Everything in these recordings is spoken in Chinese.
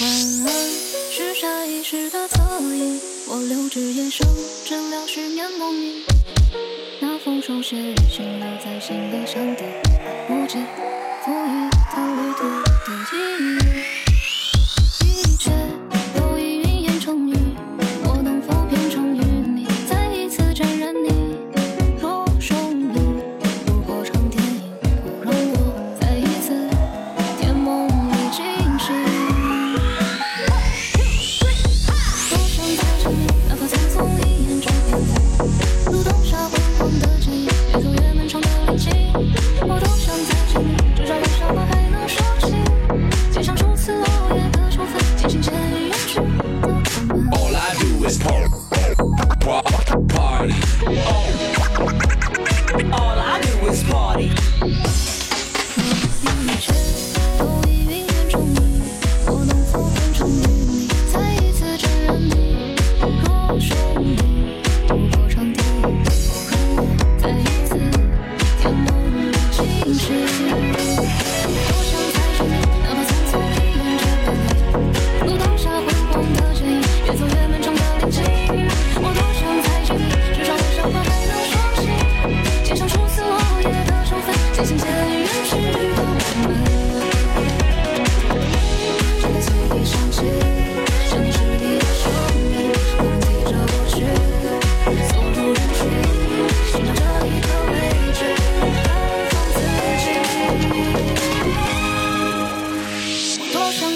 晚安是下意识的恻隐我留至夜深治疗失眠梦呓那封手写信留在行李箱底某几个足 this party. All I do is party. All I do is party. 心事。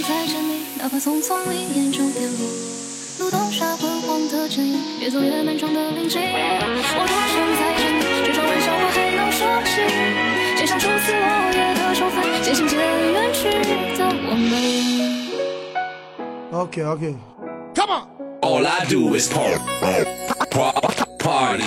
再见你，哪怕匆匆一眼就别离。路灯下昏黄的剪影，越走越漫长的林径。我多想再见你，至少玩笑话还能说起。街上初次落叶的秋分，渐行渐远去的我们。OK OK，Come on. All I do is party, party.